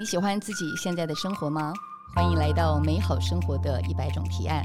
你喜欢自己现在的生活吗？欢迎来到美好生活的一百种提案。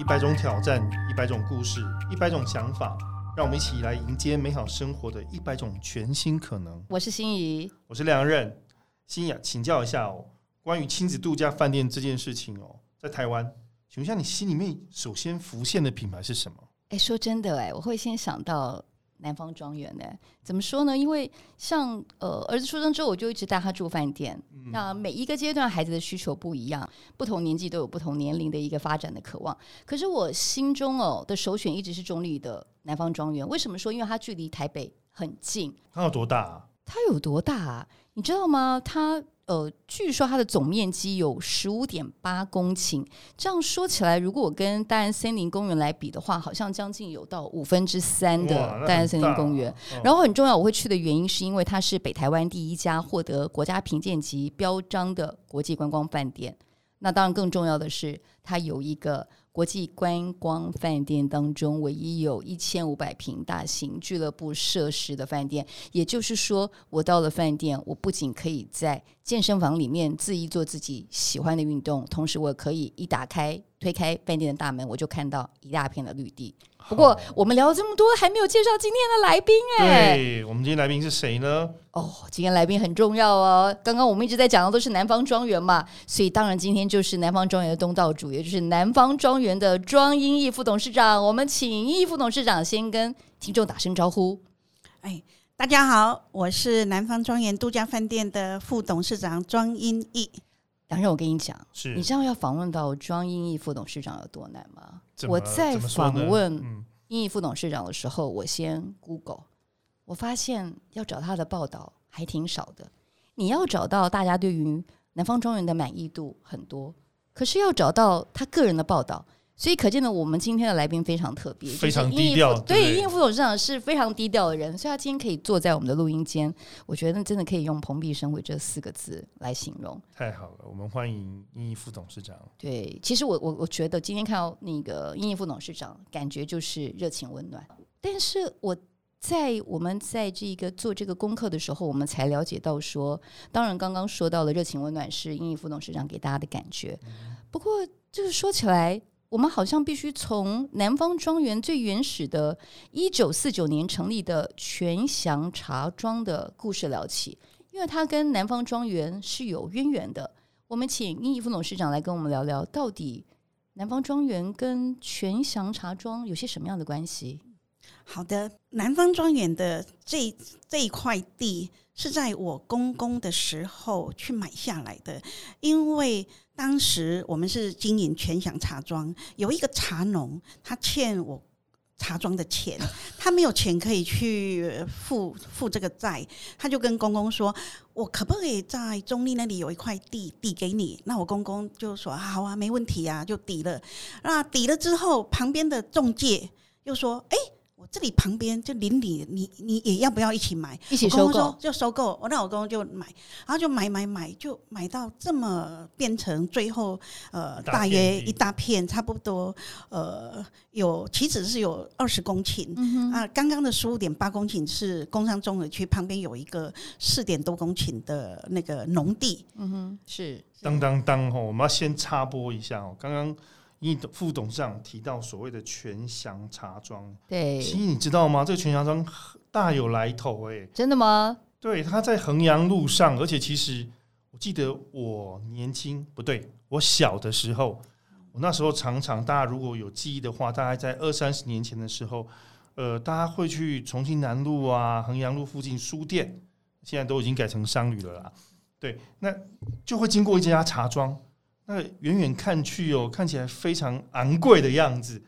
一百种挑战，一百种故事，一百种想法，让我们一起来迎接美好生活的一百种全新可能。我是心怡，我是梁任。心怡啊，请教一下哦，关于亲子度假饭店这件事情哦，在台湾，请问一下，你心里面首先浮现的品牌是什么？哎，说真的，哎，我会先想到南方庄园呢。怎么说呢？因为像呃，儿子出生之后，我就一直带他住饭店。那每一个阶段孩子的需求不一样，不同年纪都有不同年龄的一个发展的渴望。可是我心中哦的首选一直是中立的南方庄园。为什么说？因为它距离台北很近。他有多大？它有多大？啊？你知道吗？它。呃，据说它的总面积有十五点八公顷。这样说起来，如果我跟大安森林公园来比的话，好像将近有到五分之三的大安森林公园。然后很重要，我会去的原因是因为它是北台湾第一家获得国家评鉴级标章的国际观光饭店。那当然，更重要的是它有一个。国际观光饭店当中唯一有一千五百平大型俱乐部设施的饭店，也就是说，我到了饭店，我不仅可以在健身房里面恣意做自己喜欢的运动，同时我可以一打开推开饭店的大门，我就看到一大片的绿地。不过，我们聊了这么多，还没有介绍今天的来宾哎。对，我们今天来宾是谁呢？哦，今天来宾很重要哦。刚刚我们一直在讲的都是南方庄园嘛，所以当然今天就是南方庄园的东道主，也就是南方庄园的庄英义副董事长。我们请英义副董事长先跟听众打声招呼。哎，大家好，我是南方庄园度假饭店的副董事长庄英义。当然，我跟你讲，是你知道要访问到庄英义副董事长有多难吗？我在访问英译副董事长的时候，我先 Google，我发现要找他的报道还挺少的。你要找到大家对于南方庄园的满意度很多，可是要找到他个人的报道。所以可见呢，我们今天的来宾非常特别，非常低调。对，应副董事长是非常低调的人，所以他今天可以坐在我们的录音间，我觉得真的可以用“蓬荜生辉”这四个字来形容。太好了，我们欢迎应副董事长。对，其实我我我觉得今天看到那个应副董事长，感觉就是热情温暖。但是我在我们在这个做这个功课的时候，我们才了解到说，当然刚刚说到了热情温暖是应副董事长给大家的感觉，不过就是说起来。我们好像必须从南方庄园最原始的一九四九年成立的全祥茶庄的故事聊起，因为它跟南方庄园是有渊源的。我们请殷义副董事长来跟我们聊聊，到底南方庄园跟全祥茶庄有些什么样的关系？好的，南方庄园的这这一块地是在我公公的时候去买下来的，因为。当时我们是经营全享茶庄，有一个茶农，他欠我茶庄的钱，他没有钱可以去付付这个债，他就跟公公说：“我可不可以在中立那里有一块地抵给你？”那我公公就说：“好啊，没问题啊，就抵了。”那抵了之后，旁边的中介又说：“哎。”我这里旁边就邻里，你你也要不要一起买？一起收购就收购。我那老公就买，然后就买买买，就买到这么变成最后呃，大约一大片，差不多呃有其实是有二十公顷啊。刚刚的十五点八公顷是工商综合区旁边有一个四点多公顷的那个农地。嗯哼，是当当当哦，我们要先插播一下哦，刚刚。一副董事长提到所谓的全祥茶庄，对，其实你知道吗？这个全祥庄大有来头哎，真的吗？对，它在衡阳路上，而且其实我记得我年轻不对，我小的时候，我那时候常常大家如果有记忆的话，大概在二三十年前的时候，呃，大家会去重庆南路啊、衡阳路附近书店，现在都已经改成商旅了啦。对，那就会经过一家茶庄。那远远看去哦，看起来非常昂贵的样子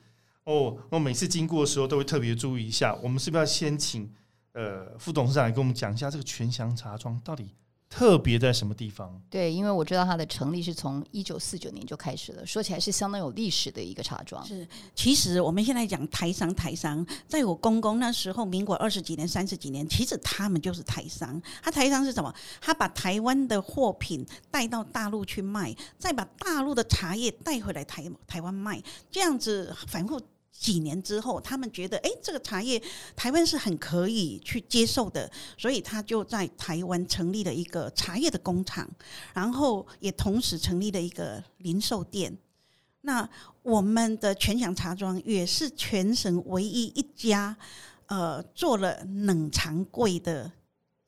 哦。我每次经过的时候，都会特别注意一下。我们是不是要先请呃副董事长来跟我们讲一下这个全祥茶庄到底？特别在什么地方？对，因为我知道它的成立是从一九四九年就开始了，说起来是相当有历史的一个茶庄。是，其实我们现在讲台商，台商在我公公那时候，民国二十几年、三十几年，其实他们就是台商。他台商是什么？他把台湾的货品带到大陆去卖，再把大陆的茶叶带回来台台湾卖，这样子反复几年之后，他们觉得，哎，这个茶叶台湾是很可以去接受的，所以他就在台湾成立了一个茶叶的工厂，然后也同时成立了一个零售店。那我们的全享茶庄也是全省唯一一家，呃，做了冷藏柜的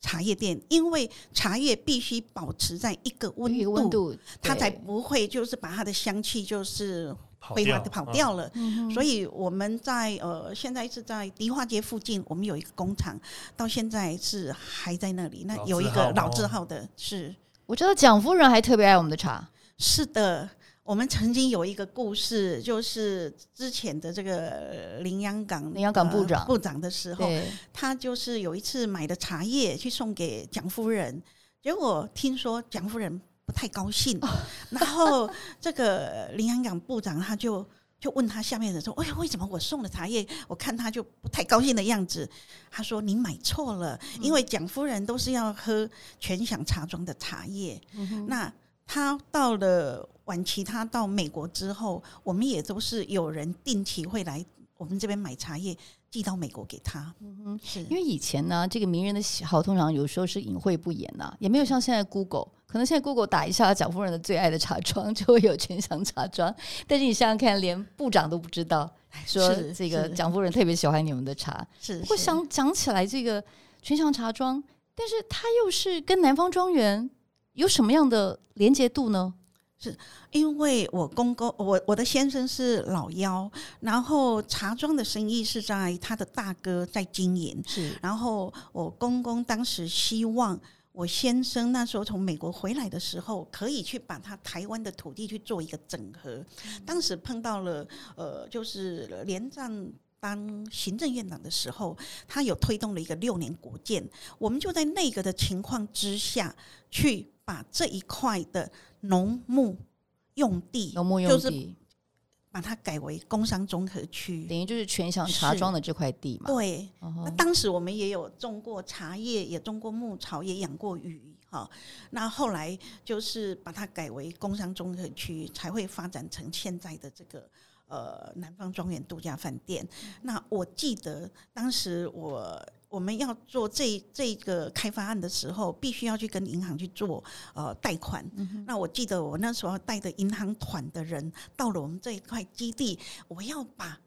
茶叶店，因为茶叶必须保持在一个温度，它才不会就是把它的香气就是跑掉挥发跑啊掉了。嗯所以我们在呃现在是在迪化街附近，我们有一个工厂，到现在是还在那里。那有一字号个老字哦号的是我知道蒋夫人还特别爱我们的茶，是的。我们曾经有一个故事，就是之前的这个林洋港林洋港部长呃部长的时候，他就是有一次买的茶叶去送给蒋夫人，结果听说蒋夫人不太高兴，然后这个林洋港部长他就就问他下面的人说：“哎呀，为什么我送的茶叶，我看他就不太高兴的样子？”他说：“你买错了，因为蒋夫人都是要喝全享茶庄的茶叶，那。”他到了晚期，他到美国之后，我们也都是有人定期会来我们这边买茶叶，寄到美国给他。嗯哼是因为以前呢，这个名人的喜好通常有时候是隐晦不言呐、也没有像现在 Google，可能现在 Google 打一下蒋夫人的最爱的茶庄，就会有全祥茶庄。但是你想想看，连部长都不知道，说是这个蒋夫人特别喜欢你们的茶。是，不过想讲起来，这个全祥茶庄，但是它又是跟南方庄园有什么样的连结度呢？是因为我公公，我我的先生是老幺，然后茶庄的生意是在他的大哥在经营，是然后我公公当时希望我先生那时候从美国回来的时候，可以去把他台湾的土地去做一个整合。当时碰到了呃，就是连战。当行政院长的时候，他有推动了一个六年国建，我们就在那个的情况之下去把这一块的农牧用地，农牧用就是地，把它改为工商综合区。等于就是全享茶庄的这块地嘛。对，哦那当时我们也有种过茶叶，也种过牧草，也养过鱼，哈。那后来就是把它改为工商综合区，才会发展成现在的这个呃南方庄园度假饭店。那我记得当时我我们要做这这个开发案的时候，必须要去跟银行去做呃贷款。那我记得我那时候带的银行团的人到了我们这一块基地，我要把。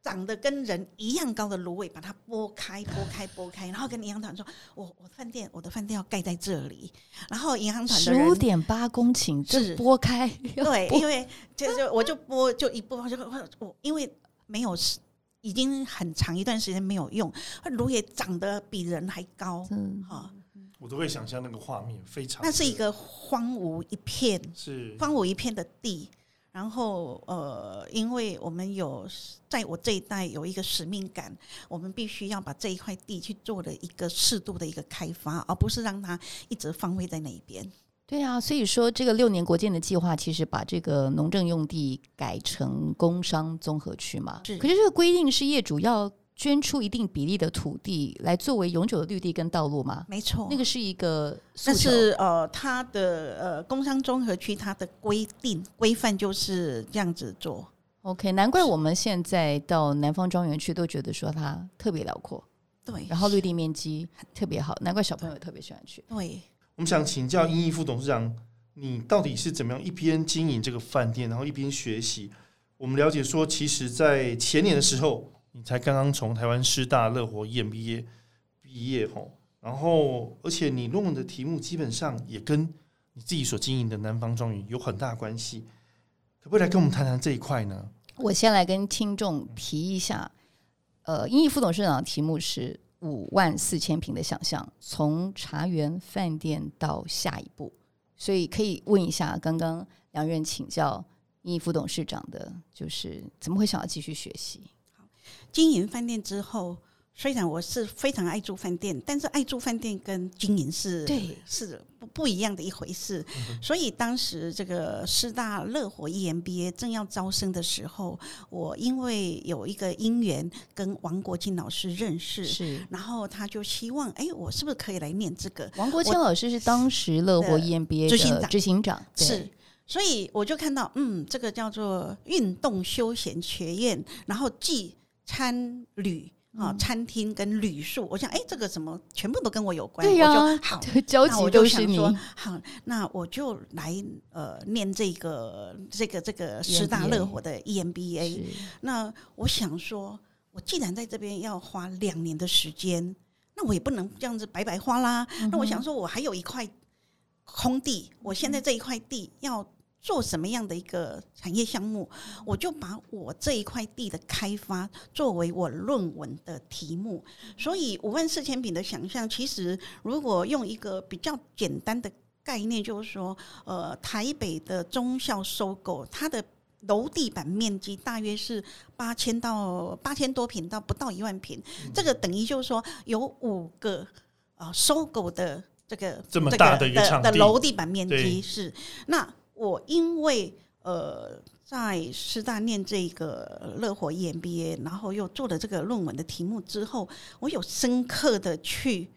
长得跟人一样高的芦苇，把它拨开、拨开、拨开，然后跟银行团说：“我我饭店，我的饭店要盖在这里。”然后银行团的十五人点八公顷，这是拨开，对，因为就就我就拨就一拨就我因为没有已经很长一段时间没有用，芦也长得比人还高，嗯，哈、我都会想象那个画面，非常那是一个荒芜一片，是荒芜一片的地。然后呃，因为我们有在我这一代有一个使命感，我们必须要把这一块地去做了一个适度的一个开发，而不是让它一直荒废在那一边。对啊，所以说这个六年国建的计划，其实把这个农政用地改成工商综合区嘛。是可是这个规定是业主要捐出一定比例的土地来作为永久的绿地跟道路吗？没错，那个是一个诉但，是呃，它的呃工商综合区它的规定规范就是这样子做。OK，难怪我们现在到南方庄园去都觉得说它特别辽阔，对，然后绿地面积特别好，难怪小朋友特别喜欢去。对，我们想请教殷义副董事长，你到底是怎么样一边经营这个饭店，然后一边学习？我们了解说，其实，在前年的时候，你才刚刚从台湾师大乐活 EMBA 毕业吼，然后而且你论文的题目基本上也跟你自己所经营的南方庄园有很大关系，可不可以来跟我们谈谈这一块呢？我先来跟听众提一下，呃，英义副董事长的题目是五万四千平的想象，从茶园饭店到下一步，所以可以问一下刚刚梁院请教英义副董事长的，就是怎么会想要继续学习？经营饭店之后，虽然我是非常爱住饭店，但是爱住饭店跟经营是对。是不不一样的一回事。所以当时这个师大乐活 EMBA 正要招生的时候，我因为有一个因缘跟王国庆老师认识，是。然后他就希望，哎，我是不是可以来念这个？王国清老师是当时乐活 EMBA 的执行长。执行长，对。是，所以我就看到，嗯，这个叫做运动休闲学院，然后既餐旅啊，餐厅跟旅宿，我想，哎，这个什么全部都跟我有关，我就 好，交那我集都你。就是想说，好，那我就来呃念这个这个这个师大乐活的 E EMBA。那我想说，我既然在这边要花两年的时间，那我也不能这样子白白花啦。嗯那我想说，我还有一块空地，我现在这一块地要做什么样的一个产业项目，我就把我这一块地的开发作为我论文的题目。所以五万四千平的想象，其实如果用一个比较简单的概念，就是说，呃，台北的中校收购它的。楼地板面积大约是八千到八千多平到不到一万平，这个等于就是说有五个啊、呃收购的这个这这么大的一个的楼地板面积是。那我因为呃在师大念这个乐活 EMBA，然后又做了这个论文的题目之后，我有深刻的去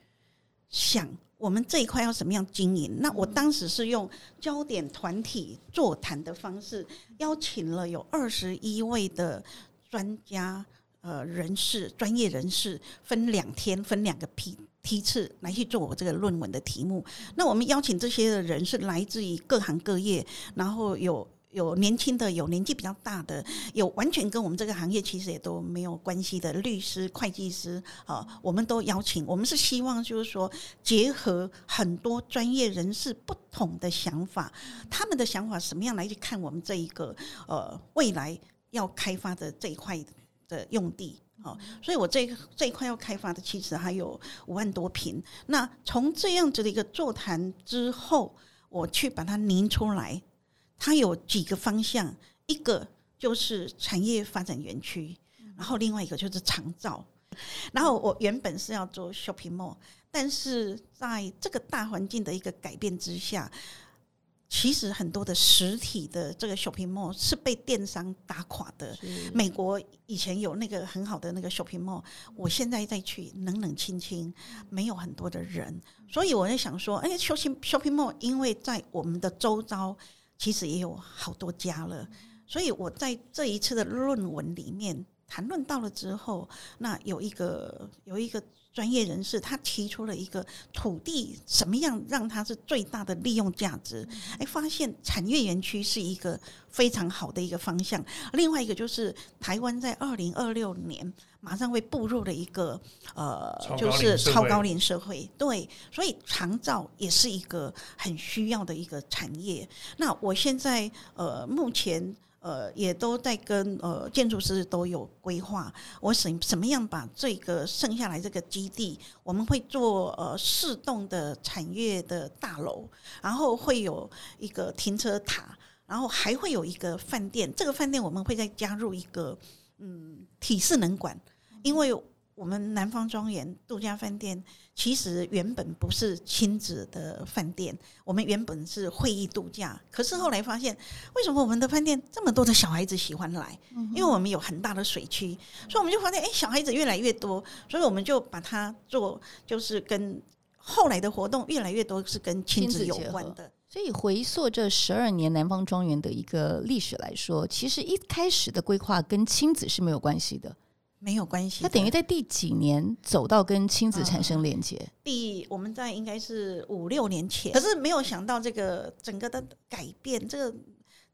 想。我们这一块要怎么样经营？那我当时是用焦点团体座谈的方式，邀请了有二十一位的专家、呃人士、专业人士，分两天、分两个批批次来去做我这个论文的题目。那我们邀请这些的人是来自于各行各业，然后有。有年轻的，有年纪比较大的，有完全跟我们这个行业其实也都没有关系的律师、会计师啊，我们都邀请。我们是希望就是说，结合很多专业人士不同的想法，他们的想法什么样来去看我们这一个呃未来要开发的这一块的用地。好，所以我这这一块要开发的其实还有五万多平。那从这样子的一个座谈之后，我去把它拟出来，它有几个方向，一个就是产业发展园区，然后另外一个就是长照。然后我原本是要做 shopping mall，但是在这个大环境的一个改变之下，其实很多的实体的这个 shopping mall 是被电商打垮的。美国以前有那个很好的那个 shopping mall，我现在再去冷冷清清，没有很多的人，所以我在想说，哎，shopping shopping mall 因为在我们的周遭其实也有好多家了，所以我在这一次的论文里面谈论到了之后，那有一个有一个专业人士，他提出了一个土地什么样让它是最大的利用价值，哎，发现产业园区是一个非常好的一个方向。另外一个就是台湾在二零二六年马上会步入了一个呃就是超高龄社会，对，所以长照也是一个很需要的一个产业。那我现在呃目前。呃，也都在跟呃建筑师都有规划，我什什么样把这个剩下来这个基地，我们会做呃四栋的产业的大楼，然后会有一个停车塔，然后还会有一个饭店。这个饭店我们会再加入一个嗯体适能馆，因为我们南方庄园度假饭店其实原本不是亲子的饭店，我们原本是会议度假。可是后来发现，为什么我们的饭店这么多的小孩子喜欢来？因为我们有很大的水区，所以我们就发现，哎，小孩子越来越多，所以我们就把它做，就是跟后来的活动越来越多是跟亲子有关的。所以回溯这十二年南方庄园的一个历史来说，其实一开始的规划跟亲子是没有关系的，没有关系他，等于在第几年走到跟亲子产生连接。第我们在应该是五六年前，可是没有想到这个整个的改变，这个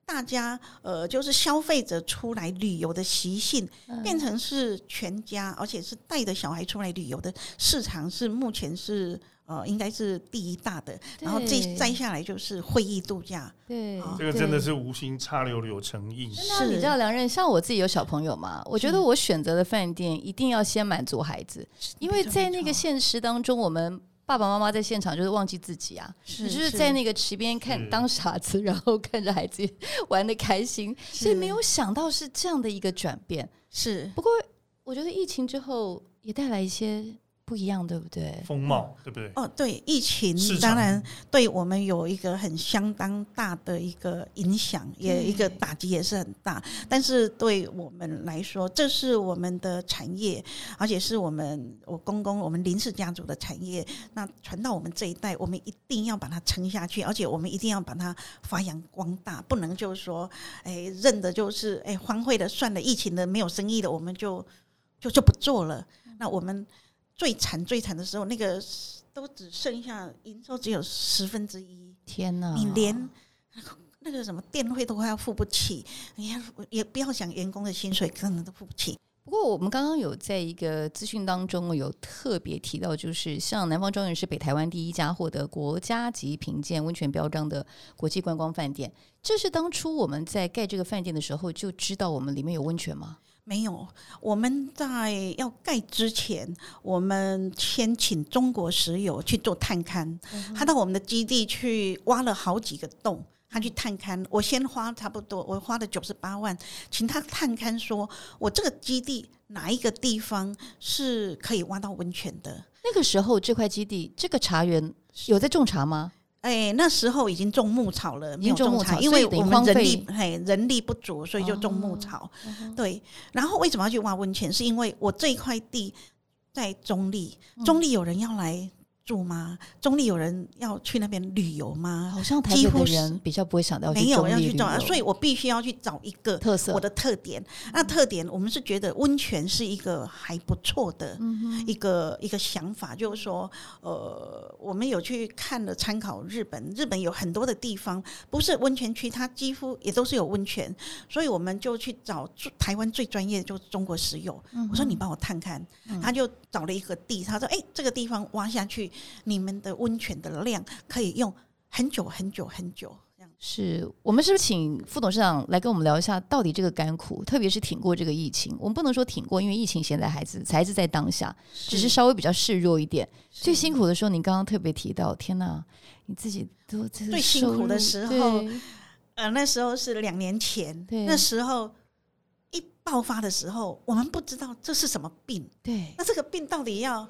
大家呃就是消费者出来旅游的习性，嗯。变成是全家，而且是带着小孩出来旅游的市场是目前是呃应该是第一大的，然后再对再下来就是会议度假，对，这个真的是无心插柳柳成荫。真的啊、你知道梁任，像我自己有小朋友嘛，我觉得我选择的饭店一定要先满足孩子，因为在那个现实当中，我们爸爸妈妈在现场就是忘记自己啊，是你就是。在那个池边看当傻子，然后看着孩子玩的开心，所以没有想到是这样的一个转变。是。不过我觉得疫情之后也带来一些不一样，对不对？风貌，对不对？哦，对，疫情当然对我们有一个很相当大的一个影响，也一个打击也是很大。但是对我们来说，这是我们的产业，而且是我们我公公我们林氏家族的产业。那传到我们这一代，我们一定要把它撑下去，而且我们一定要把它发扬光大，不能就是说，哎，认的就是哎荒废的，算了，疫情的没有生意的，我们就就就不做了。那我们。最惨最惨的时候，那个都只剩下营收只有十分之一。天哪！你连那个什么电费都快要付不起，你也也不要想员工的薪水，可能都付不起。不过我们刚刚有在一个资讯当中有特别提到，就是像南方庄园是北台湾第一家获得国家级评鉴温泉标章的国际观光饭店。这是当初我们在盖这个饭店的时候就知道我们里面有温泉吗？没有，我们在要盖之前，我们先请中国石油去做探勘，他到我们的基地去挖了好几个洞，他去探勘。我先花差不多，我花了九十八万，请他探勘，说我这个基地哪一个地方是可以挖到温泉的。那个时候，这块基地这个茶园有在种茶吗？哎，那时候已经种牧草了，没有种草，因为我们人力嘿人力不足，所以就种牧草。对，然后为什么要去挖温泉？是因为我这一块地在中立，中立有人要来。住吗？中立有人要去那边旅游吗？好像台北的人比较不会想到没有要去种，所以我必须要去找一个特色，我的特点。那特点，我们是觉得温泉是一个还不错的一个一个想法，就是说，呃，我们有去看了参考日本，日本有很多的地方不是温泉区，它几乎也都是有温泉，所以我们就去找台湾最专业的，就是中国石油。我说你帮我探看，他就找了一个地，他说，哎，这个地方挖下去。你们的温泉的量可以用很久很久很久，这样。是我们是不是请副董事长来跟我们聊一下，到底这个甘苦，特别是挺过这个疫情，我们不能说挺过，因为疫情现在孩子孩子在当下，只是稍微比较示弱一点。最辛苦的时候，你刚刚特别提到，天哪，你自己都最辛苦的时候，呃，那时候是两年前，那时候一爆发的时候，我们不知道这是什么病，对，那这个病到底要？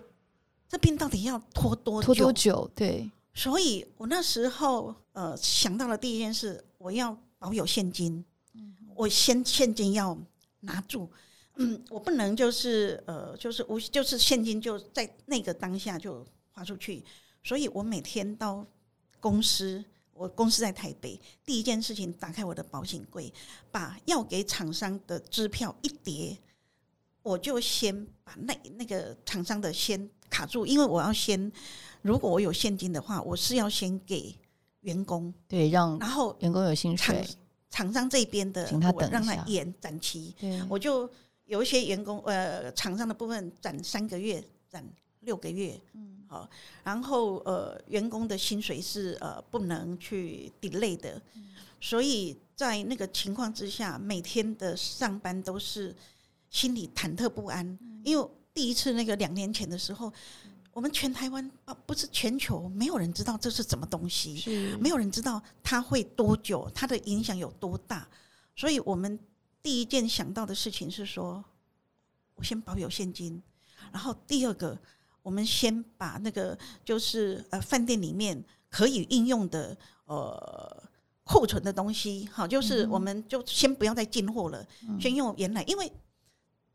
这病到底要拖多拖多久？对，所以我那时候呃想到了第一件事，我要保有现金，我先现金要拿住，嗯，我不能就是呃就是无就是现金就在那个当下就花出去，所以我每天到公司，我公司在台北，第一件事情打开我的保险柜，把要给厂商的支票一叠，我就先把那那个厂商的先。卡住，因为我要先，如果我有现金的话，我是要先给员工，对，让然后员工有薪水，厂商这边的，请他等让他延展期，我就有一些员工，呃，厂商的部分展三个月，展六个月，嗯，好，然后呃，员工的薪水是呃不能去 delay 的，所以在那个情况之下，每天的上班都是心里忐忑不安，因为。第一次那个两年前的时候，我们全台湾啊不是全球没有人知道这是什么东西，没有人知道它会多久，它的影响有多大。所以我们第一件想到的事情是说，我先保有现金，然后第二个，我们先把那个就是呃饭店里面可以应用的呃库存的东西，好，就是我们就先不要再进货了，先用原来，因为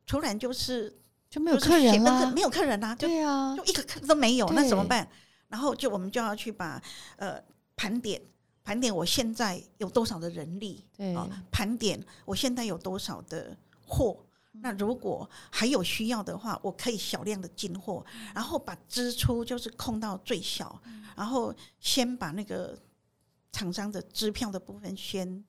突然就是。就没有客人啦，没有客人啦，对啊，就一个客都没有，那怎么办？然后就我们就要去把呃盘点盘点，我现在有多少的人力？对啊，盘点我现在有多少的货？那如果还有需要的话，我可以小量的进货，然后把支出就是控到最小，然后先把那个厂商的支票的部分先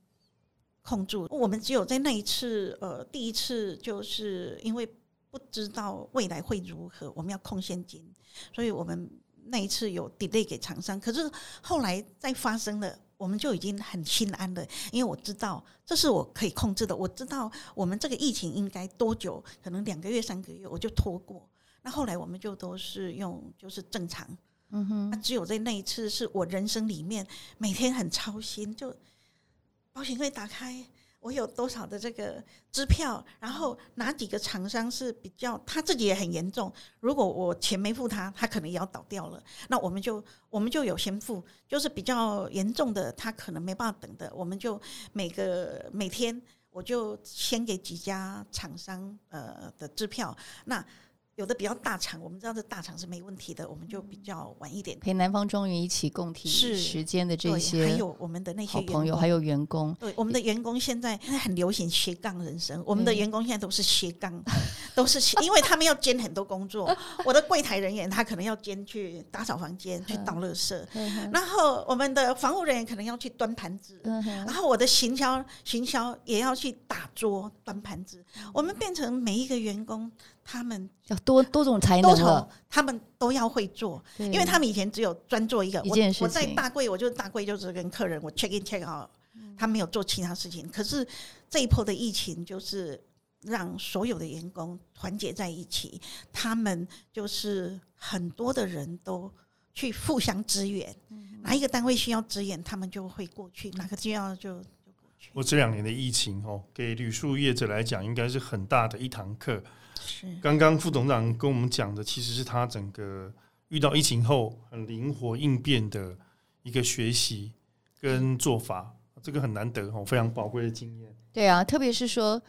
控住。我们只有在那一次呃第一次，就是因为。不知道未来会如何，我们要控现金，所以我们那一次有 delay 给厂商。可是后来再发生了，我们就已经很心安了，因为我知道这是我可以控制的。我知道我们这个疫情应该多久，可能两个月、三个月，我就拖过。那后来我们就都是用就是正常，嗯哼。那只有在那一次是我人生里面每天很操心，就保险柜打开。我有多少的这个支票，然后哪几个厂商是比较他自己也很严重，如果我钱没付他，他可能也要倒掉了，那我们就我们就有先付，就是比较严重的，他可能没办法等的，我们就每个每天我就先给几家厂商呃的支票，那。有的比较大厂，我们知道这大厂是没问题的，我们就比较晚一点陪南方庄园一起共体是时间的这些还有我们的那些朋友，还有员工，对我们的员工现在很流行斜杠人生，我们的对员工现在都是斜杠，都是因为他们要兼很多工作。我的柜台人员他可能要兼去打扫房间、去倒垃圾，然后我们的防务人员可能要去端盘子，嗯然后我的行销行销也要去打桌、端盘子。我们变成每一个员工，他们要多多种才能了，，他们都要会做。因为他们以前只有专做一个，一件事我我在大柜，我就大柜就是跟客人我 check in check out，他没有做其他事情。可是这一波的疫情就是让所有的员工团结在一起，他们就是很多的人都去互相支援，哪一个单位需要支援，他们就会过去；哪个需要就我这两年的疫情哦，给旅宿业者来讲，应该是很大的一堂课。是刚刚副董事长跟我们讲的，其实是他整个遇到疫情后很灵活应变的一个学习跟做法，这个很难得哦，非常宝贵的经验。对啊，特别是说，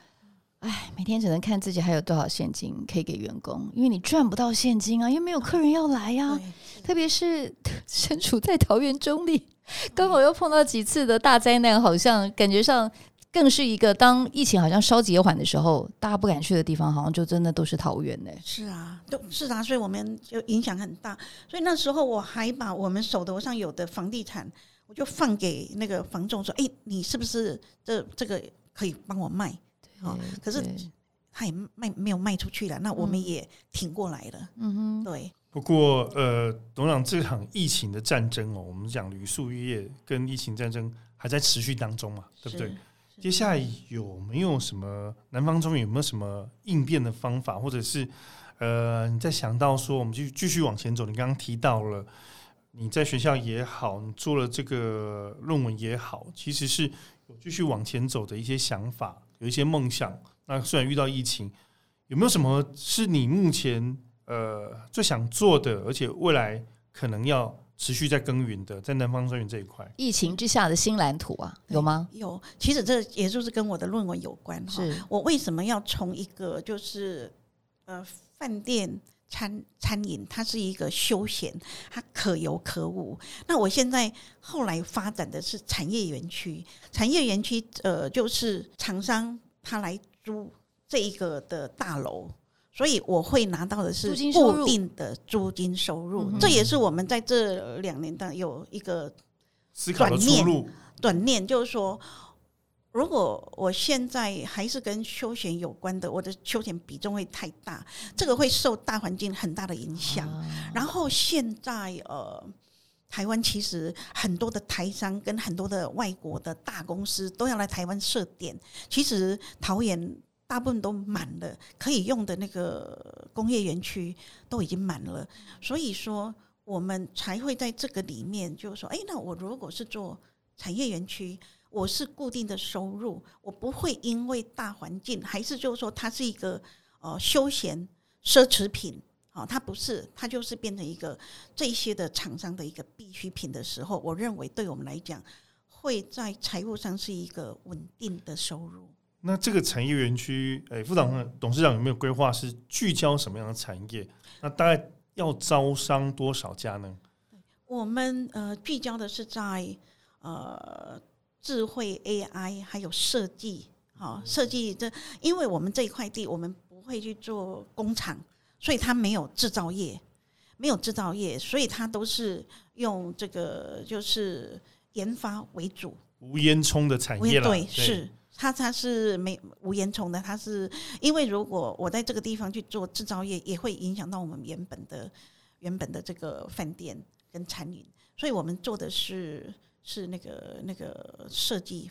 哎，每天只能看自己还有多少现金可以给员工，因为你赚不到现金啊，因为没有客人要来呀、对特别是身处在桃园中立，刚好又碰到几次的大灾难，好像感觉上更是一个当疫情好像稍减缓的时候，大家不敢去的地方，好像就真的都是桃园呢、是啊，都是啊，所以我们就影响很大。所以那时候我还把我们手头上有的房地产，我就放给那个房仲说：“哎、你是不是这这个可以帮我卖？”哦可是他也卖没有卖出去了，那我们也挺过来了。嗯哼，对，不过，呃，董事长，这场疫情的战争哦，我们讲旅宿业跟疫情战争还在持续当中嘛，对不对？接下来有没有什么南方中有没有什么应变的方法，或者是呃，你在想到说我们继续继续往前走？你刚刚提到了你在学校也好，你做了这个论文也好，其实是有继续往前走的一些想法，有一些梦想。那虽然遇到疫情，有没有什么是你目前呃最想做的，而且未来可能要持续在耕耘的，在南方庄园这一块？疫情之下的新蓝图啊，有吗？有，其实这也就是跟我的论文有关哈。是我为什么要从一个就是呃饭店餐餐饮，它是一个休闲，它可有可无。那我现在后来发展的是产业园区，产业园区呃就是厂商他来租这一个的大楼。所以我会拿到的是固定的租金收入，这也是我们在这两年的有一个思考的转念出路，短念就是说，如果我现在还是跟休闲有关的，我的休闲比重会太大，这个会受大环境很大的影响。啊然后现在呃，台湾其实很多的台商跟很多的外国的大公司都要来台湾设点，其实桃园。大部分都满了，可以用的那个工业园区都已经满了，所以说我们才会在这个里面，就是说，哎，那我如果是做产业园区，我是固定的收入，我不会因为大环境，还是就是说它是一个呃休闲奢侈品，哦，它不是，它就是变成一个这些的厂商的一个必需品的时候，我认为对我们来讲，会在财务上是一个稳定的收入。那这个产业园区，哎，副长董事长有没有规划是聚焦什么样的产业？那大概要招商多少家呢？我们呃聚焦的是在呃智慧 AI 还有设计，好、设计这，因为我们这一块地我们不会去做工厂，所以它没有制造业，没有制造业，所以它都是用这个就是研发为主。无烟囱的产无业啦，对，是它它是没无烟囱的，它是因为如果我在这个地方去做制造业，也会影响到我们原本的原本的这个饭店跟餐饮，所以我们做的是是那个那个设计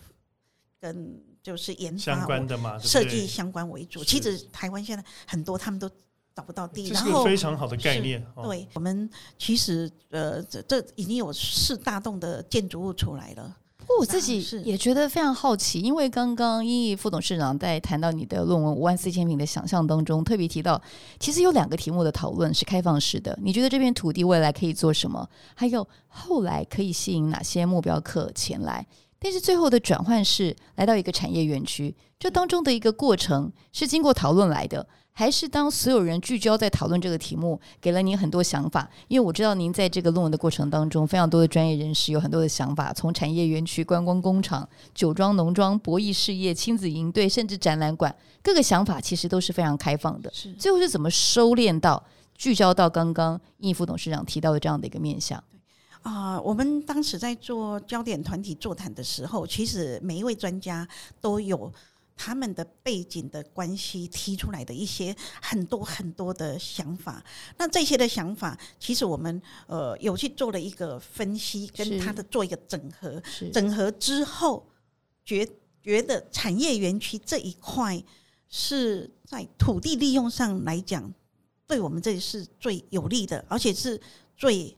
跟就是研相发关的嘛，设计相关为主。其实台湾现在很多他们都找不到地，然后非常好的概念。哦，对我们其实呃这这已经有四大栋的建筑物出来了。过我自己也觉得非常好奇，因为刚刚英毅副董事长在谈到你的论文《五万四千平的想象》当中，特别提到，其实有两个题目的讨论是开放式的。你觉得这片土地未来可以做什么？还有后来可以吸引哪些目标客前来？但是最后的转换是来到一个产业园区，这当中的一个过程是经过讨论来的。还是当所有人聚焦在讨论这个题目，给了您很多想法。因为我知道您在这个论文的过程当中，非常多的专业人士有很多的想法，从产业园区、观光工厂、酒庄、农庄、博弈事业、亲子营队，甚至展览馆，各个想法其实都是非常开放的。是最后是怎么收敛到聚焦到刚刚应副董事长提到的这样的一个面向？啊、我们当时在做焦点团体座谈的时候，其实每一位专家都有他们的背景的关系提出来的一些很多很多的想法。那这些的想法，其实我们呃有去做了一个分析，跟他的做一个整合。整合之后，觉觉得产业园区这一块是在土地利用上来讲，对我们这里是最有利的，而且是最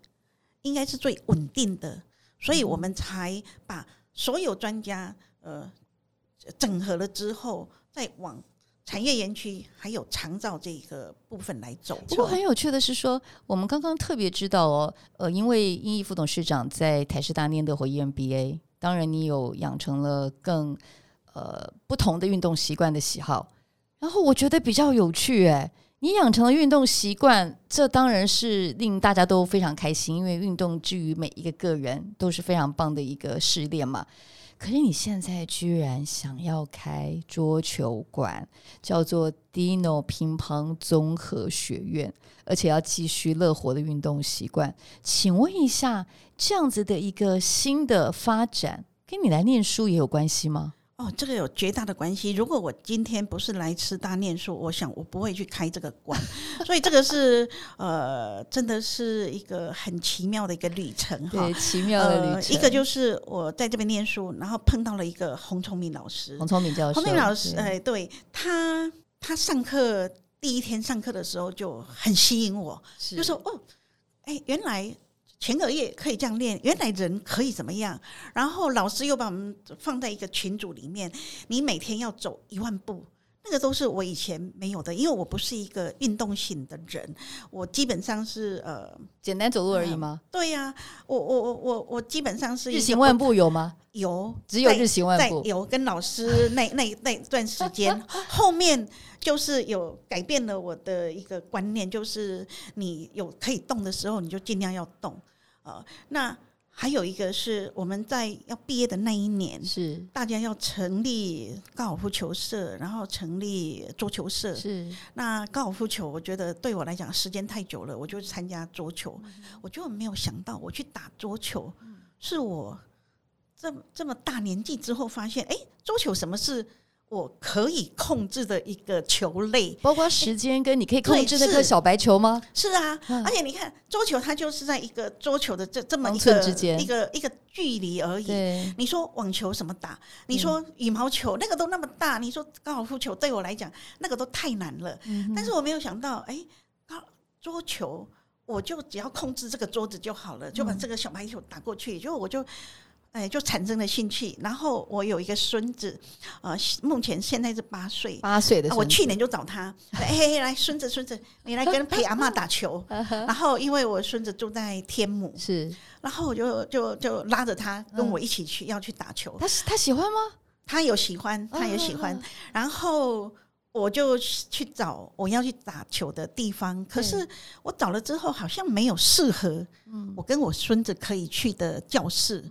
应该是最稳定的，所以我们才把所有专家呃整合了之后，再往产业园区还有长照这个部分来走。不过很有趣的是说，我们刚刚特别知道哦，呃，因为英毅副董事长在台师大念的回 EMBA，当然你有养成了更呃不同的运动习惯的喜好，然后我觉得比较有趣哎。你养成了运动习惯，这当然是令大家都非常开心，因为运动之于每一个个人都是非常棒的一个试炼嘛。可是你现在居然想要开桌球馆，叫做 Dino 乒乓综合学院，而且要继续乐活的运动习惯。请问一下，这样子的一个新的发展，跟你来念书也有关系吗？哦，这个有绝大的关系。如果我今天不是来师大念书，我想我不会去开这个馆。所以这个是呃，真的是一个很奇妙的一个旅程哈。对，奇妙的旅呃，程。一个就是我在这边念书，然后碰到了一个洪聪明老师。洪聪明教授，洪聪明老师，对哎，对他，他上课第一天上课的时候就很吸引我，是就说哦，哎，原来前额叶可以这样练，原来人可以怎么样？然后老师又把我们放在一个群组里面，你每天要走一万步。那个都是我以前没有的，因为我不是一个运动型的人，我基本上是呃，简单走路而已吗？对呀、我我我我我基本上是日行万步有吗？有，只有日行万步。有跟老师那那那段时间，后面就是有改变了我的一个观念，就是你有可以动的时候，你就尽量要动。呃，那还有一个是我们在要毕业的那一年，是大家要成立高尔夫球社，然后成立桌球社。是，那高尔夫球，我觉得对我来讲时间太久了，我就参加桌球。我就没有想到，我去打桌球，是我这么这么大年纪之后发现，哎，桌球什么是我可以控制的一个球类？包括时间跟你可以控制那颗是小白球吗？是啊，嗯而且你看桌球，它就是在一个桌球的这这么一个寸之间一个一个距离而已。你说网球怎么打？你说羽毛球那个都那么大，你说高尔夫球对我来讲那个都太难了。嗯但是我没有想到，哎，高桌球我就只要控制这个桌子就好了，就把这个小白球打过去，就我就。哎，就产生了兴趣。然后我有一个孙子，呃，目前现在是八岁。八岁的我去年就找他，哎，嘿来孙子，孙子，你来跟陪阿妈打球。然后因为我孙子住在天母，是然后我就就就拉着他跟我一起去、要去打球。他他喜欢吗？他有喜欢，他有喜欢，啊然后我就去找我要去打球的地方，可是我找了之后好像没有适合我跟我孙子可以去的教室，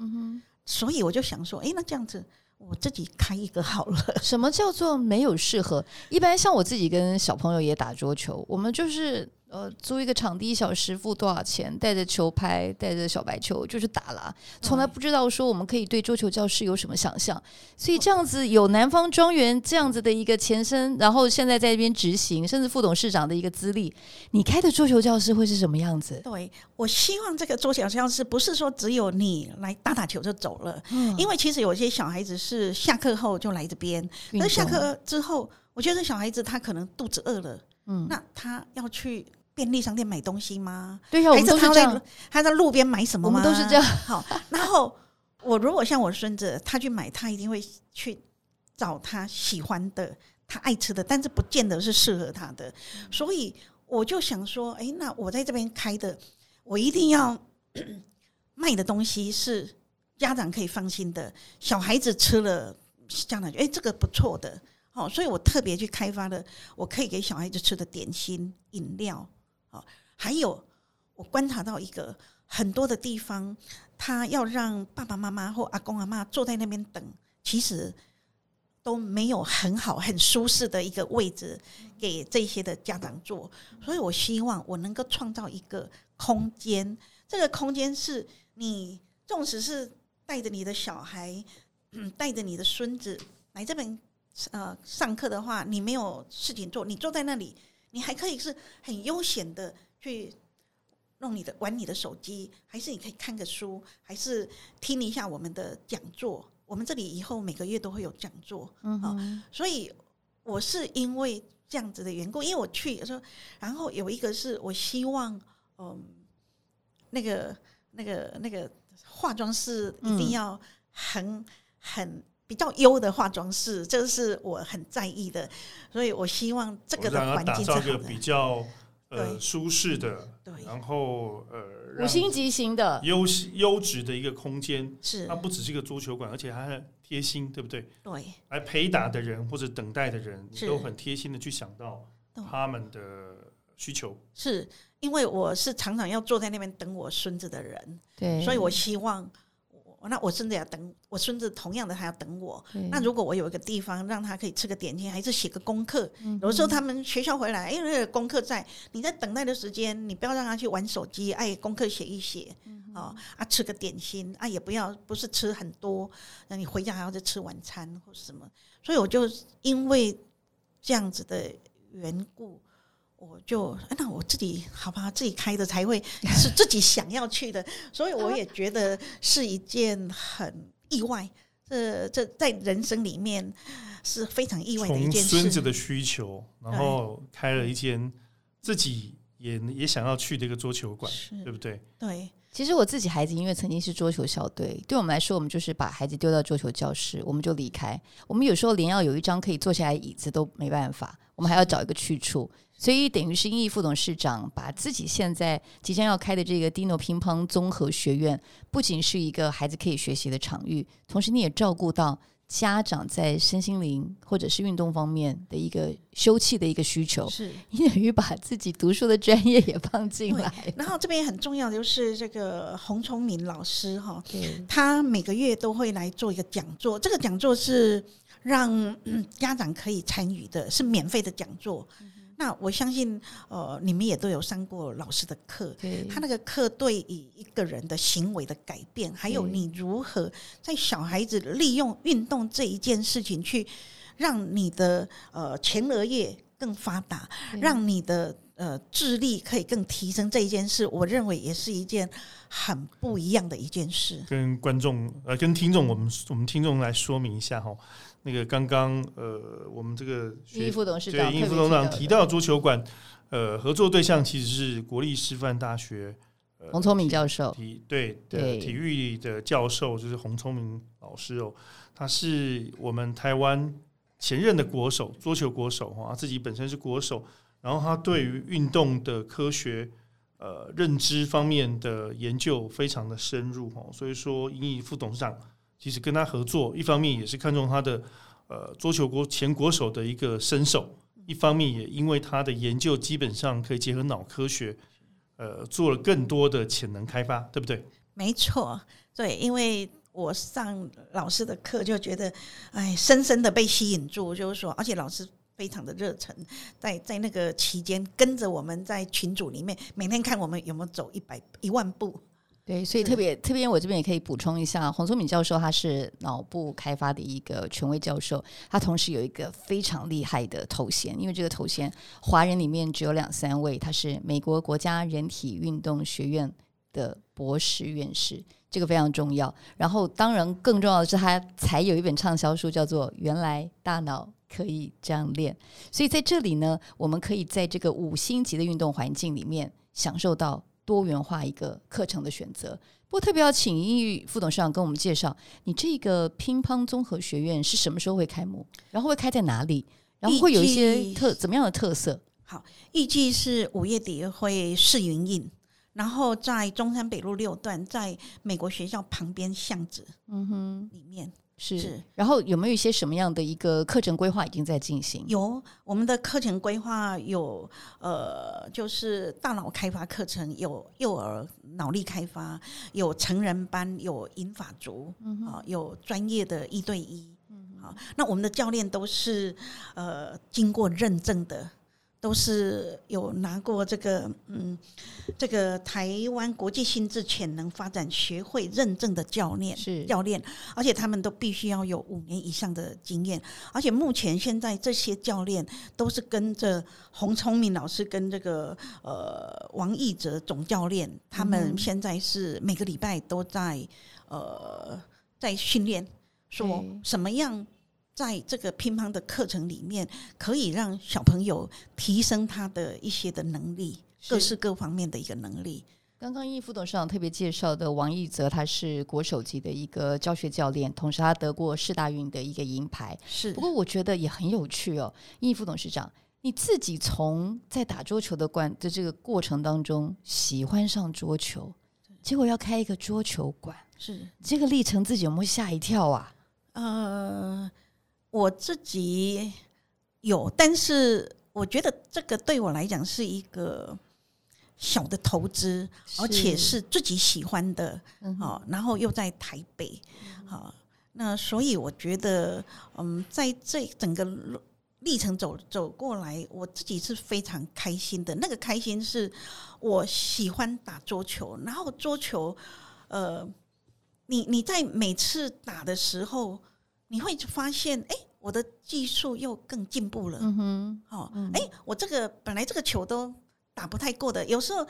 所以我就想说，哎，那这样子我自己开一个好了。什么叫做没有适合？一般像我自己跟小朋友也打桌球，我们就是呃租一个场地，一小时付多少钱，带着球拍，带着小白球就是打了。从来不知道说我们可以对桌球教室有什么想象，所以这样子有南方庄园这样子的一个前身，然后现在在这边执行，甚至副董事长的一个资历，你开的桌球教室会是什么样子？对我希望这个桌球教室不是说只有你来打打球就走了，嗯。因为其实有些小孩子是下课后就来这边，运可是下课之后，我觉得小孩子他可能肚子饿了，嗯。那他要去便利商店买东西吗？对呀，我还在们都是这样，他在路边买什么吗？我们都是这样。好，然后我如果像我孙子，他去买，他一定会去找他喜欢的、他爱吃的，但是不见得是适合他的。所以我就想说，哎，那我在这边开的，我一定要 卖的东西是家长可以放心的，小孩子吃了，家长觉得哎这个不错的，哦，所以我特别去开发了我可以给小孩子吃的点心、饮料，哦，还有我观察到一个很多的地方。他要让爸爸妈妈或阿公阿妈坐在那边等，其实都没有很好、很舒适的一个位置给这些的家长坐。所以我希望我能够创造一个空间，这个空间是你纵使是带着你的小孩，带着你的孙子来这边呃上课的话，你没有事情做，你坐在那里，你还可以是很悠闲的去。弄你的玩你的手机，还是你可以看个书，还是听一下我们的讲座。我们这里以后每个月都会有讲座，嗯，所以我是因为这样子的缘故，因为我去说，然后有一个是我希望，嗯，那个那个那个化妆师一定要很很比较优的化妆室，这个是我很在意的，所以我希望这个的环境是好的，比较。呃，舒适的，对，然后呃，五星级型的优优质的一个空间，是它不只是一个桌球馆，而且还很贴心，对不对？对，来陪打的人或者等待的人，都很贴心的去想到他们的需求。是因为我是常常要坐在那边等我孙子的人，对，所以我希望。那我孙子要等我孙子，同样的他要等我。那如果我有一个地方让他可以吃个点心，还是写个功课？有的时候他们学校回来，因为功课在，你在等待的时间，你不要让他去玩手机，哎，功课写一写，哦啊，吃个点心啊，也不要不是吃很多，那你回家还要再吃晚餐或什么。所以我就因为这样子的缘故。我就那我自己好吧，自己开的才会是自己想要去的，所以我也觉得是一件很意外，这这在人生里面是非常意外的一件事。孙子的需求，然后开了一间自己也也想要去的一个桌球馆，对不对？对。其实我自己孩子因为曾经是桌球校队，对我们来说，我们就是把孩子丢到桌球教室，我们就离开。我们有时候连要有一张可以坐下来椅子都没办法，我们还要找一个去处。所以等于是英毅副董事长把自己现在即将要开的这个 Dino 乒乓综合学院，不仅是一个孩子可以学习的场域，同时你也照顾到家长在身心灵或者是运动方面的一个休憩的一个需求。是你等于把自己读书的专业也放进来。然后这边很重要的就是这个洪崇敏老师哈，他每个月都会来做一个讲座，这个讲座是让 家长可以参与的，是免费的讲座。那我相信，呃，你们也都有上过老师的课，他那个课对于一个人的行为的改变，还有你如何在小孩子利用运动这一件事情，去让你的呃前额叶更发达，让你的呃智力可以更提升这一件事，我认为也是一件很不一样的一件事。跟观众呃，跟听众，我们我们听众来说明一下哈。那个刚刚呃，我们这个英副董事长对英副董事长提到桌球馆，呃，合作对象其实是国立师范大学洪聪明教授，体对的体育的教授就是洪聪明老师哦，他是我们台湾前任的国手，桌球国手哈，自己本身是国手，然后他对于运动的科学呃认知方面的研究非常的深入哈，所以说英义副董事长。其实跟他合作，一方面也是看中他的呃桌球国前国手的一个身手，一方面也因为他的研究基本上可以结合脑科学，呃，做了更多的潜能开发，对不对？没错，对，因为我上老师的课就觉得，哎，深深的被吸引住，就是说，而且老师非常的热忱，在在那个期间跟着我们在群组里面，每天看我们有没有走一百一万步。对，所以特别特别，我这边也可以补充一下，洪聪敏教授他是脑部开发的一个权威教授，他同时有一个非常厉害的头衔，因为这个头衔华人里面只有两三位，他是美国国家人体运动学院的博士院士，这个非常重要。然后，当然更重要的是，他才有一本畅销书叫做《原来大脑可以这样练》，所以在这里呢，我们可以在这个五星级的运动环境里面享受到。多元化一个课程的选择。不过特别要请英语副董事长跟我们介绍，你这个乒乓综合学院是什么时候会开幕，然后会开在哪里，然后会有一些特怎么样的特色？好预计是五月底会试营运，然后在中山北路六段，在美国学校旁边巷子嗯哼，里面是。是然后有没有一些什么样的一个课程规划已经在进行？有我们的课程规划有呃，就是大脑开发课程，有幼儿脑力开发，有成人班，有银发族，啊、有专业的一对一，嗯好、那我们的教练都是呃经过认证的。都是有拿过这个嗯，这个台湾国际心智潜能发展学会认证的教练是。教练，而且他们都必须要有五年以上的经验，而且目前现在这些教练都是跟着洪聪明老师跟这个呃王义哲总教练，他们现在是每个礼拜都在呃在训练，说什么样在这个乒乓的课程里面可以让小朋友提升他的一些的能力，各式各方面的一个能力。刚刚易副董事长特别介绍的王义泽，他是国手级的一个教学教练，同时他得过世大运的一个银牌。是不过我觉得也很有趣哦，易副董事长，你自己从在打桌球的关的这个过程当中喜欢上桌球，结果要开一个桌球馆，是，这个历程自己有没有吓一跳啊？呃，我自己有，但是我觉得这个对我来讲是一个小的投资，而且是自己喜欢的，嗯哼好、然后又在台北，好、那所以我觉得，嗯，在这整个路历程走走过来，我自己是非常开心的。那个开心是我喜欢打桌球，然后桌球，呃，你你在每次打的时候，你会发现，哎，我的技术又更进步了。嗯哼，哦嗯，哎、我这个本来这个球都打不太过的，有时候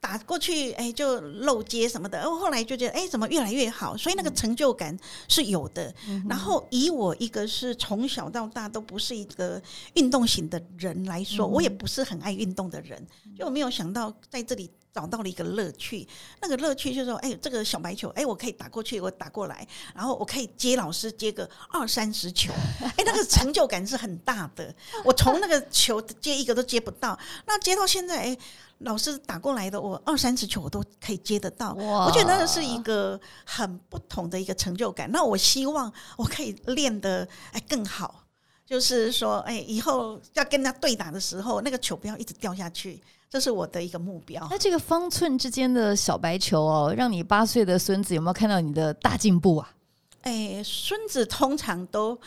打过去，哎，就漏接什么的，哦，后来就觉得，哎，怎么越来越好？所以那个成就感是有的。嗯然后以我一个是从小到大都不是一个运动型的人来说，嗯我也不是很爱运动的人，就没有想到在这里。找到了一个乐趣，那个乐趣就是说，哎，这个小白球，哎，我可以打过去，我打过来，然后我可以接老师接个二三十球，哎，那个成就感是很大的。我从那个球接一个都接不到，那接到现在，哎，老师打过来的，我二三十球我都可以接得到。哇我觉得那是一个很不同的一个成就感。那我希望我可以练得哎更好，就是说，哎，以后要跟他对打的时候，那个球不要一直掉下去，这是我的一个目标。那这个方寸之间的小白球哦，让你八岁的孙子有没有看到你的大进步啊？哎，孙子通常都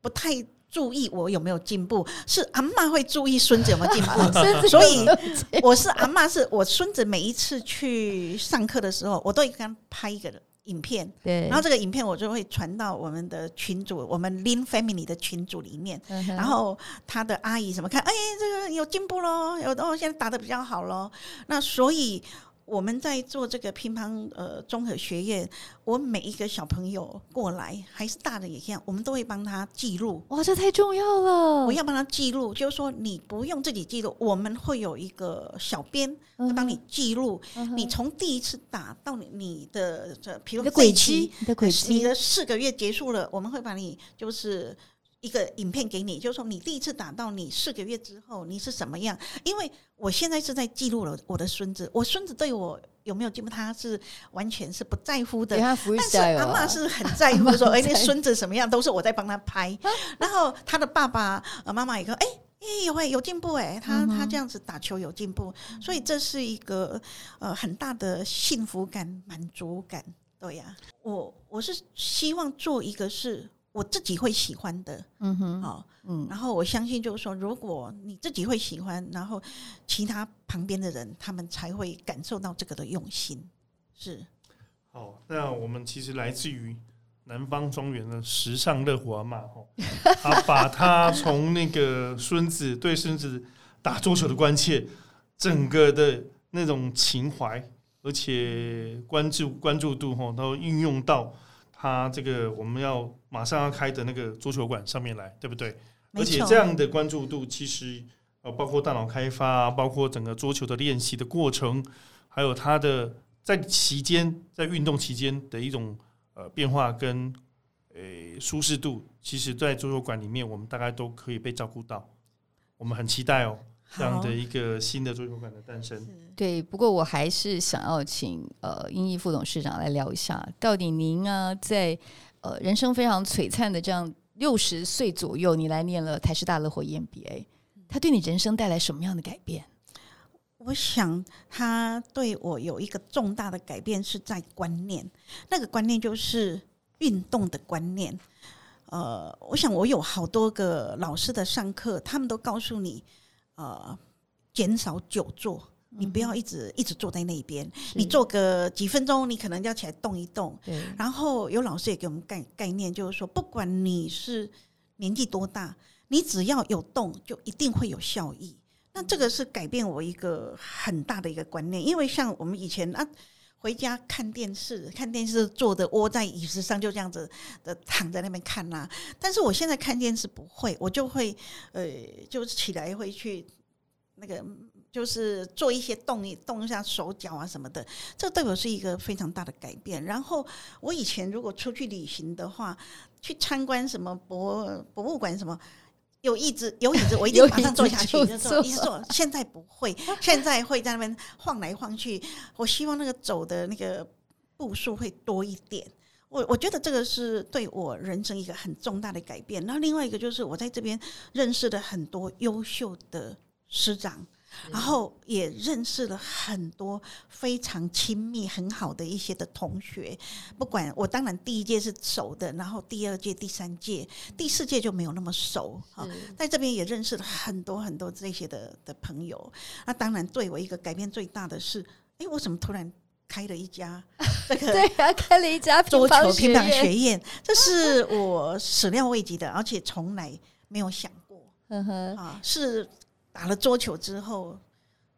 不太注意我有没有进步，是阿嬷会注意孙子有没有进步。所以我是阿嬷，是我孙子每一次去上课的时候，我都会跟他拍一个影片，对，然后这个影片我就会传到我们的群组，我们 Lin Family 的群组里面。嗯然后他的阿姨什么看，哎，这个有进步喽，有哦，现在打的比较好喽。那所以我们在做这个乒乓呃综合学院，我每一个小朋友过来，还是大的也一样，我们都会帮他记录。哇，这太重要了！我要帮他记录，就是说你不用自己记录，我们会有一个小编帮你记录。你从第一次打到你你的这，比如你的轨迹，你的轨你，的四个月结束了，我们会把你就是一个影片给你，就是说你第一次打到你四个月之后你是什么样？因为我现在是在记录了我的孙子，我孙子对我有没有进步，他是完全是不在乎的但是 freestyle 阿妈是很在乎说，哎，那孙子什么样都是我在帮他拍。然后他的爸爸、呃妈妈也说，哎。哎，有哎，有进步哎，他他这样子打球有进步，所以这是一个呃很大的幸福感、满足感。对呀、我我是希望做一个是我自己会喜欢的，嗯哼，哦，嗯，然后我相信就是说，如果你自己会喜欢，然后其他旁边的人他们才会感受到这个的用心。是，好，那我们其实来自于南方庄园的时尚乐活阿嬷哦，啊，把他从那个孙子对孙子打桌球的关切，整个的那种情怀，而且关注关注度哈，都运用到他这个我们要马上要开的那个桌球馆上面来，对不对？而且这样的关注度，其实呃，包括大脑开发啊，包括整个桌球的练习的过程，还有它的在期间在运动期间的一种呃变化跟诶、舒适度，其实在桌球馆里面，我们大概都可以被照顾到。我们很期待哦，这样的一个新的桌球馆的诞生。对，不过我还是想要请呃英毅副董事长来聊一下，到底您啊在呃人生非常璀璨的这样六十岁左右，你来念了台师大乐活 EMBA，它对你人生带来什么样的改变？我想他对我有一个重大的改变是在观念，那个观念就是运动的观念。呃，我想我有好多个老师的上课，他们都告诉你，呃，减少久坐，你不要一直一直坐在那边，你坐个几分钟，你可能要起来动一动。然后有老师也给我们概概念，就是说，不管你是年纪多大，你只要有动，就一定会有效益。那这个是改变我一个很大的一个观念，因为像我们以前啊，回家看电视，看电视坐的窝在椅子上，就这样子的躺在那边看啦、但是我现在看电视不会，我就会呃，就起来会去那个。就是做一些动一动一下手脚啊什么的，这对我是一个非常大的改变。然后我以前如果出去旅行的话，去参观什么博博物馆什么。有椅子，有椅子，我一定有马上坐下去，坐，一直坐。现在不会，现在会在那边晃来晃去。我希望那个走的那个步数会多一点。我我觉得这个是对我人生一个很重大的改变。那另外一个就是我在这边认识了很多优秀的师长，然后也认识了很多非常亲密、很好的一些的同学。不管我当然第一届是熟的，然后第二届、第三届、第四届就没有那么熟啊。在这边也认识了很多很多这些的的朋友。那当然对我一个改变最大的是，哎，我怎么突然开了一家 这个对啊，开了一家桌球乒乓学学院？这是我始料未及的，而且从来没有想过嗯哼，啊，是打了桌球之后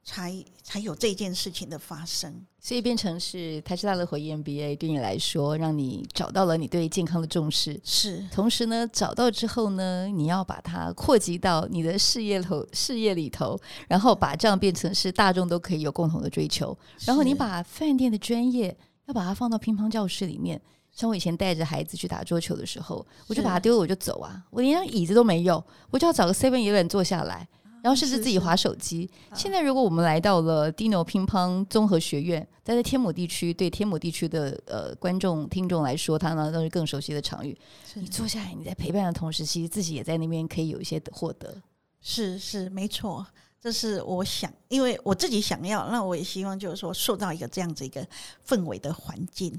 才才有这件事情的发生。所以变成是台师大乐活 EMBA 对你来说，让你找到了你对健康的重视，是同时呢，找到之后呢，你要把它扩及到你的事业头事业里头，然后把这样变成是大众都可以有共同的追求。然后你把饭店的专业要把它放到乒乓教室里面。像我以前带着孩子去打桌球的时候，我就把它丢了我就走啊，我连张椅子都没有，我就要找个 Seven Eleven 坐下来，然后甚至自己划手机。啊现在如果我们来到了 Dino 乒乓综合学院，在在天母地区，对天母地区的呃观众听众来说，他呢都是更熟悉的场域。是你坐下来，你在陪伴的同时，其实自己也在那边可以有一些的获得。是是没错，这是我想，因为我自己想要，那我也希望就是说塑造一个这样子一个氛围的环境。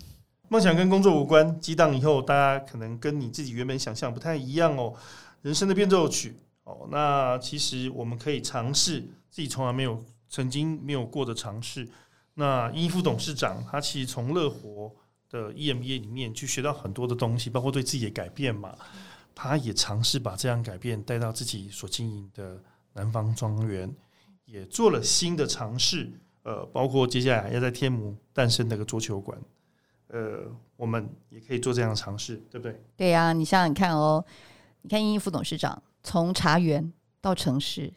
梦想跟工作无关，激荡以后，大家可能跟你自己原本想象不太一样哦。人生的变奏曲哦，那其实我们可以尝试自己从来没有、曾经没有过的尝试。那伊夫董事长他其实从乐活的 EMBA 里面去学到很多的东西，包括对自己的改变嘛。他也尝试把这样改变带到自己所经营的南方庄园，也做了新的尝试。呃，包括接下来要在天母诞生那个桌球馆。呃，我们也可以做这样的尝试，对不对？对呀、你想想看哦，你看英英副董事长从茶园到城市，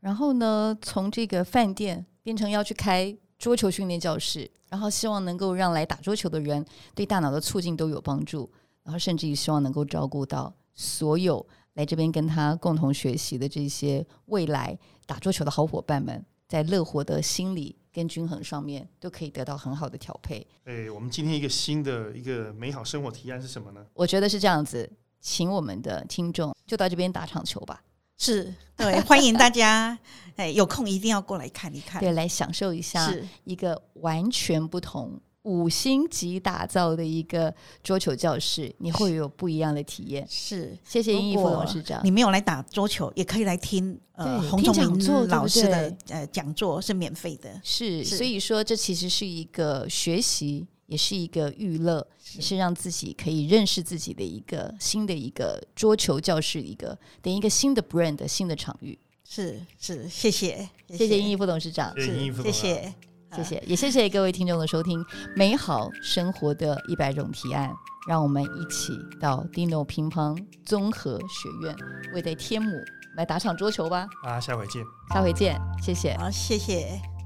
然后呢，从这个饭店变成要去开桌球训练教室，然后希望能够让来打桌球的人对大脑的促进都有帮助，然后甚至于希望能够照顾到所有来这边跟他共同学习的这些未来打桌球的好伙伴们，在乐活的心理跟均衡上面都可以得到很好的调配。哎，我们今天一个新的一个美好生活提案是什么呢？我觉得是这样子，请我们的听众就到这边打场球吧，是对，欢迎大家，哎，有空一定要过来看一看。对，来享受一下是一个完全不同。五星级打造的一个桌球教室，你会有不一样的体验。是，谢谢英义副董事长。你没有来打桌球，也可以来听呃洪仲听讲座明老师的对呃讲座，是免费的。是，是所以说这其实是一个学习，也是一个娱乐，也是让自己可以认识自己的一个新的一个桌球教室，一个等一个新的 brand 新的场域。是是，谢谢谢谢英毅副董事长。谢谢英义副谢董事长谢。谢谢，也谢谢各位听众的收听，《美好生活的一百种提案》，让我们一起到 Dino 乒乓综合学院，为在天母来打场桌球吧。啊下回见。下回见，谢谢。好，谢谢。